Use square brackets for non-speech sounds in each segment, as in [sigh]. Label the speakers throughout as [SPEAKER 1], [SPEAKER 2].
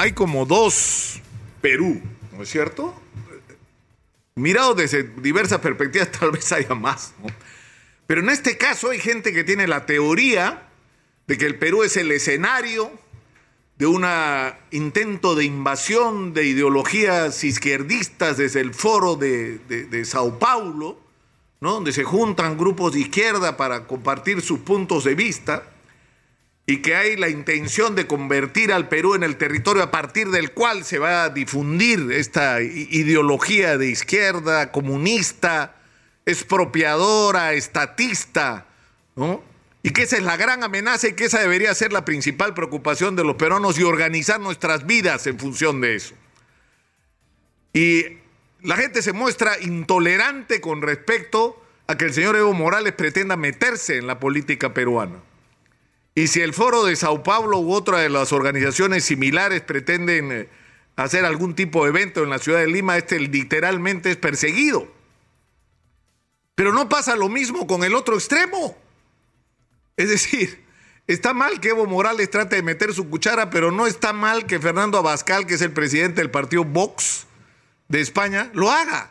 [SPEAKER 1] hay como dos Perú, ¿no es cierto? Mirado desde diversas perspectivas, [laughs] tal vez haya más, ¿no? Pero en este caso hay gente que tiene la teoría de que el Perú es el escenario de un intento de invasión de ideologías izquierdistas desde el foro de, de Sao Paulo, ¿no? donde se juntan grupos de izquierda para compartir sus puntos de vista y que hay la intención de convertir al Perú en el territorio a partir del cual se va a difundir esta ideología de izquierda, comunista, expropiadora, estatista, ¿no? Y que esa es la gran amenaza y que esa debería ser la principal preocupación de los peruanos y organizar nuestras vidas en función de eso. Y la gente se muestra intolerante con respecto a que el señor Evo Morales pretenda meterse en la política peruana. Y si el foro de Sao Paulo u otra de las organizaciones similares pretenden eh, hacer algún tipo de evento en la ciudad de Lima, este literalmente es perseguido. Pero no pasa lo mismo con el otro extremo. Es decir, está mal que Evo Morales trate de meter su cuchara, pero no está mal que Fernando Abascal, que es el presidente del partido Vox de España, lo haga.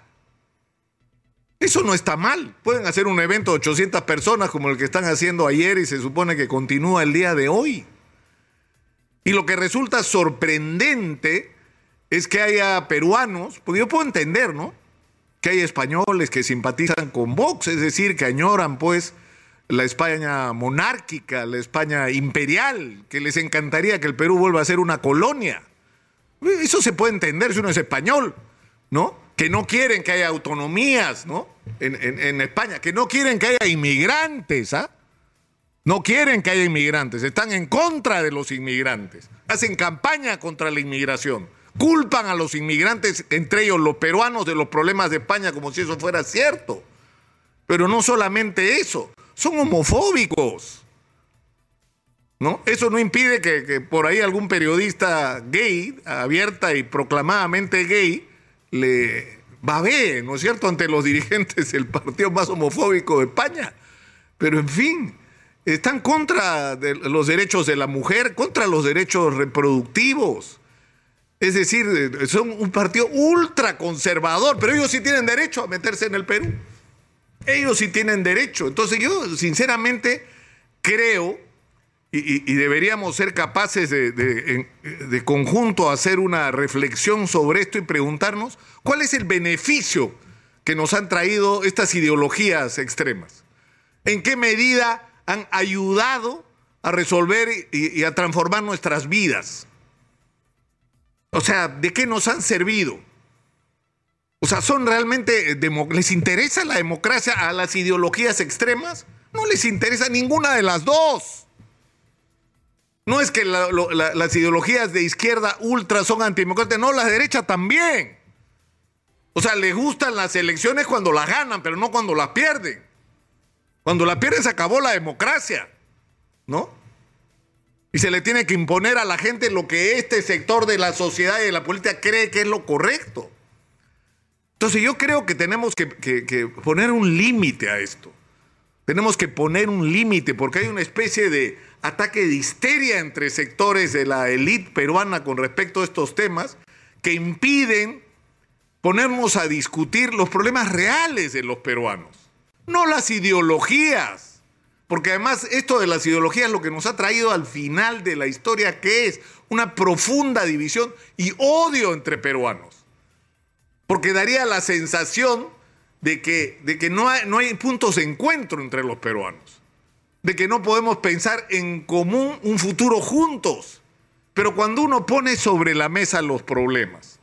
[SPEAKER 1] Eso no está mal. Pueden hacer un evento de 800 personas como el que están haciendo ayer y se supone que continúa el día de hoy. Y lo que resulta sorprendente es que haya peruanos, porque yo puedo entender, ¿no? Que hay españoles que simpatizan con Vox, es decir, que añoran pues la España monárquica, la España imperial, que les encantaría que el Perú vuelva a ser una colonia. Eso se puede entender si uno es español, ¿no? Que no quieren que haya autonomías, ¿no? En, España, que no quieren que haya inmigrantes, ¿ah? No quieren que haya inmigrantes, están en contra de los inmigrantes, hacen campaña contra la inmigración, culpan a los inmigrantes, entre ellos los peruanos, de los problemas de España como si eso fuera cierto. Pero no solamente eso, son homofóbicos. ¿No? Eso no impide que, que por ahí algún periodista gay, abierta y proclamadamente gay, le babé, ¿no es cierto?, ante los dirigentes del partido más homofóbico de España. Pero en fin, están contra de los derechos de la mujer, contra los derechos reproductivos. Es decir, son un partido ultra conservador, pero ellos sí tienen derecho a meterse en el Perú. Ellos sí tienen derecho. Entonces yo sinceramente creo y, deberíamos ser capaces de, de, conjunto hacer una reflexión sobre esto y preguntarnos cuál es el beneficio que nos han traído estas ideologías extremas. ¿En qué medida han ayudado a resolver y, a transformar nuestras vidas? O sea, ¿de qué nos han servido? O sea, ¿son realmente, les interesa la democracia a las ideologías extremas? No les interesa ninguna de las dos. No es que las ideologías de izquierda ultra son antidemocráticas, no, la derecha también. O sea, les gustan las elecciones cuando las ganan, pero no cuando las pierden. Cuando las pierden se acabó la democracia, ¿no? Y se le tiene que imponer a la gente lo que este sector de la sociedad y de la política cree que es lo correcto. Entonces yo creo que tenemos que poner un límite a esto. Tenemos que poner un límite porque hay una especie de ataque de histeria entre sectores de la élite peruana con respecto a estos temas que impiden ponernos a discutir los problemas reales de los peruanos, no las ideologías. Porque además esto de las ideologías lo que nos ha traído al final de la historia, que es una profunda división y odio entre peruanos. Porque daría la sensación de que, de que no, hay, no hay puntos de encuentro entre los peruanos de que no podemos pensar en común un futuro juntos. Pero cuando uno pone sobre la mesa los problemas,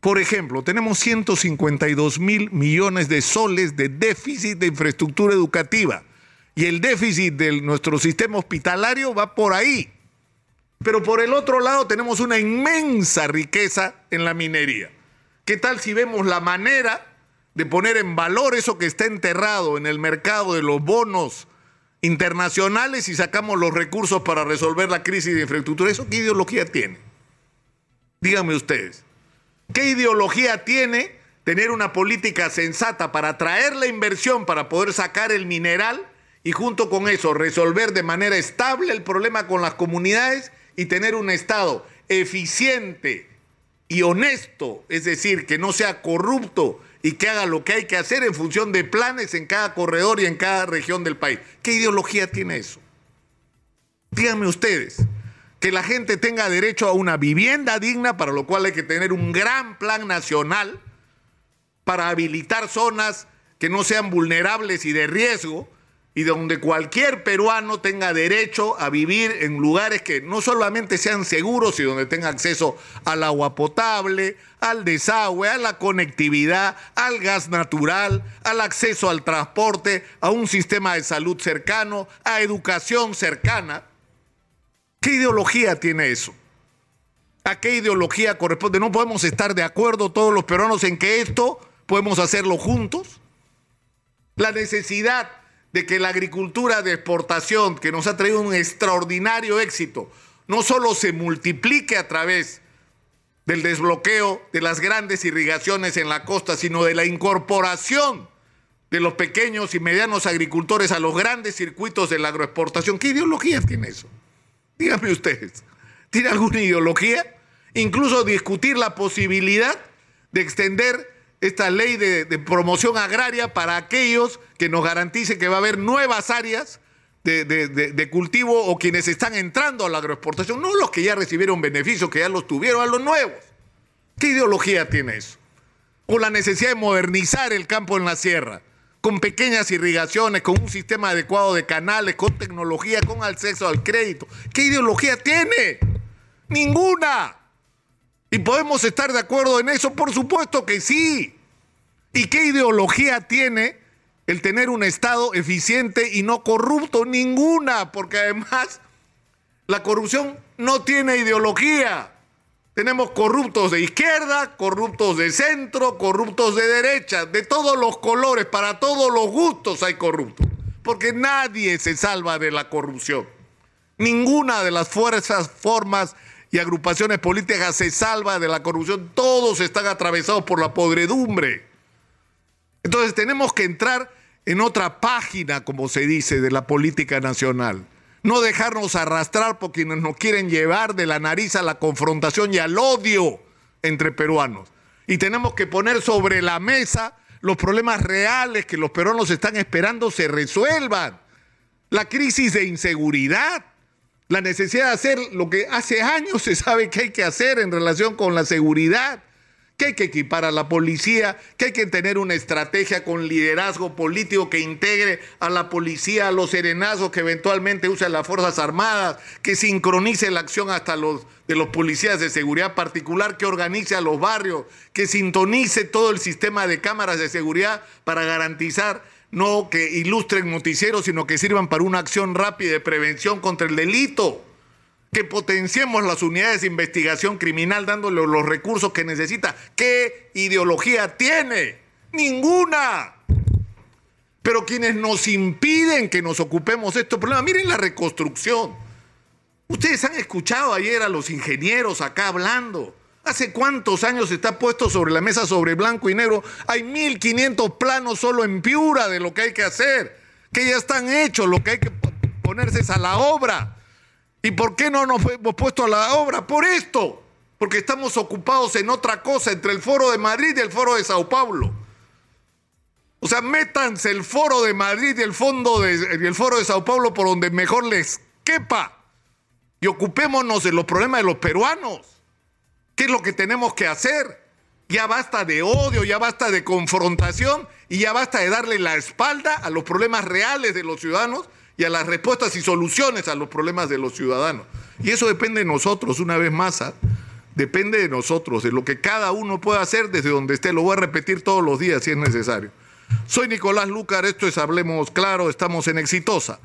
[SPEAKER 1] por ejemplo, tenemos 152 mil millones de soles de déficit de infraestructura educativa y el déficit de nuestro sistema hospitalario va por ahí. Pero por el otro lado tenemos una inmensa riqueza en la minería. ¿Qué tal si vemos la manera de poner en valor eso que está enterrado en el mercado de los bonos internacionales y sacamos los recursos para resolver la crisis de infraestructura. ¿Eso qué ideología tiene? Díganme ustedes. ¿Qué ideología tiene tener una política sensata para atraer la inversión, para poder sacar el mineral y junto con eso resolver de manera estable el problema con las comunidades y tener un Estado eficiente y honesto, es decir, que no sea corrupto y que haga lo que hay que hacer en función de planes en cada corredor y en cada región del país. ¿Qué ideología tiene eso? Díganme ustedes, que la gente tenga derecho a una vivienda digna, para lo cual hay que tener un gran plan nacional para habilitar zonas que no sean vulnerables y de riesgo, y donde cualquier peruano tenga derecho a vivir en lugares que no solamente sean seguros y donde tenga acceso al agua potable, al desagüe, a la conectividad, al gas natural, al acceso al transporte, a un sistema de salud cercano, a educación cercana. ¿Qué ideología tiene eso? ¿A qué ideología corresponde? ¿No podemos estar de acuerdo todos los peruanos en que esto podemos hacerlo juntos? La necesidad de que la agricultura de exportación, que nos ha traído un extraordinario éxito, no solo se multiplique a través del desbloqueo de las grandes irrigaciones en la costa, sino de la incorporación de los pequeños y medianos agricultores a los grandes circuitos de la agroexportación. ¿Qué ideología tiene eso? Díganme ustedes, ¿tiene alguna ideología? Incluso discutir la posibilidad de extender esta ley de, promoción agraria para aquellos que nos garantice que va a haber nuevas áreas de, de, cultivo o quienes están entrando a la agroexportación, no los que ya recibieron beneficios, que ya los tuvieron, a los nuevos. ¿Qué ideología tiene eso? O la necesidad de modernizar el campo en la sierra, con pequeñas irrigaciones, con un sistema adecuado de canales, con tecnología, con acceso al crédito. ¿Qué ideología tiene? Ninguna. ¿Y podemos estar de acuerdo en eso? Por supuesto que sí. ¿Y qué ideología tiene el tener un Estado eficiente y no corrupto? Ninguna, porque además la corrupción no tiene ideología. Tenemos corruptos de izquierda, corruptos de centro, corruptos de derecha, de todos los colores, para todos los gustos hay corruptos, porque nadie se salva de la corrupción. Ninguna de las fuerzas, formas y agrupaciones políticas se salva de la corrupción. Todos están atravesados por la podredumbre. Entonces tenemos que entrar en otra página, como se dice, de la política nacional. No dejarnos arrastrar por quienes nos quieren llevar de la nariz a la confrontación y al odio entre peruanos. Y tenemos que poner sobre la mesa los problemas reales que los peruanos están esperando se resuelvan. La crisis de inseguridad, la necesidad de hacer lo que hace años se sabe que hay que hacer en relación con la seguridad, que hay que equipar a la policía, que hay que tener una estrategia con liderazgo político que integre a la policía, a los serenazos que eventualmente usen las Fuerzas Armadas, que sincronice la acción hasta los de los policías de seguridad particular, que organice a los barrios, que sintonice todo el sistema de cámaras de seguridad para garantizar no que ilustren noticieros, sino que sirvan para una acción rápida de prevención contra el delito. Que potenciemos las unidades de investigación criminal dándole los recursos que necesita. ¿Qué ideología tiene? Ninguna. Pero quienes nos impiden que nos ocupemos de estos problemas, miren la reconstrucción. Ustedes han escuchado ayer a los ingenieros acá hablando. ¿Hace cuántos años está puesto sobre la mesa sobre blanco y negro? Hay 1500 planos solo en Piura de lo que hay que hacer, que ya están hechos, lo que hay que ponerse es a la obra. ¿Y por qué no nos hemos puesto a la obra? Por esto, porque estamos ocupados en otra cosa, entre el foro de Madrid y el foro de Sao Paulo. O sea, métanse el foro de Madrid y el, fondo de, el foro de Sao Paulo por donde mejor les quepa. Y ocupémonos de los problemas de los peruanos. ¿Qué es lo que tenemos que hacer? Ya basta de odio, ya basta de confrontación y ya basta de darle la espalda a los problemas reales de los ciudadanos y a las respuestas y soluciones a los problemas de los ciudadanos. Y eso depende de nosotros, una vez más, ¿ah? depende de nosotros, de lo que cada uno pueda hacer desde donde esté. Lo voy a repetir todos los días si es necesario. Soy Nicolás Lucar, esto es Hablemos Claro, estamos en Exitosa.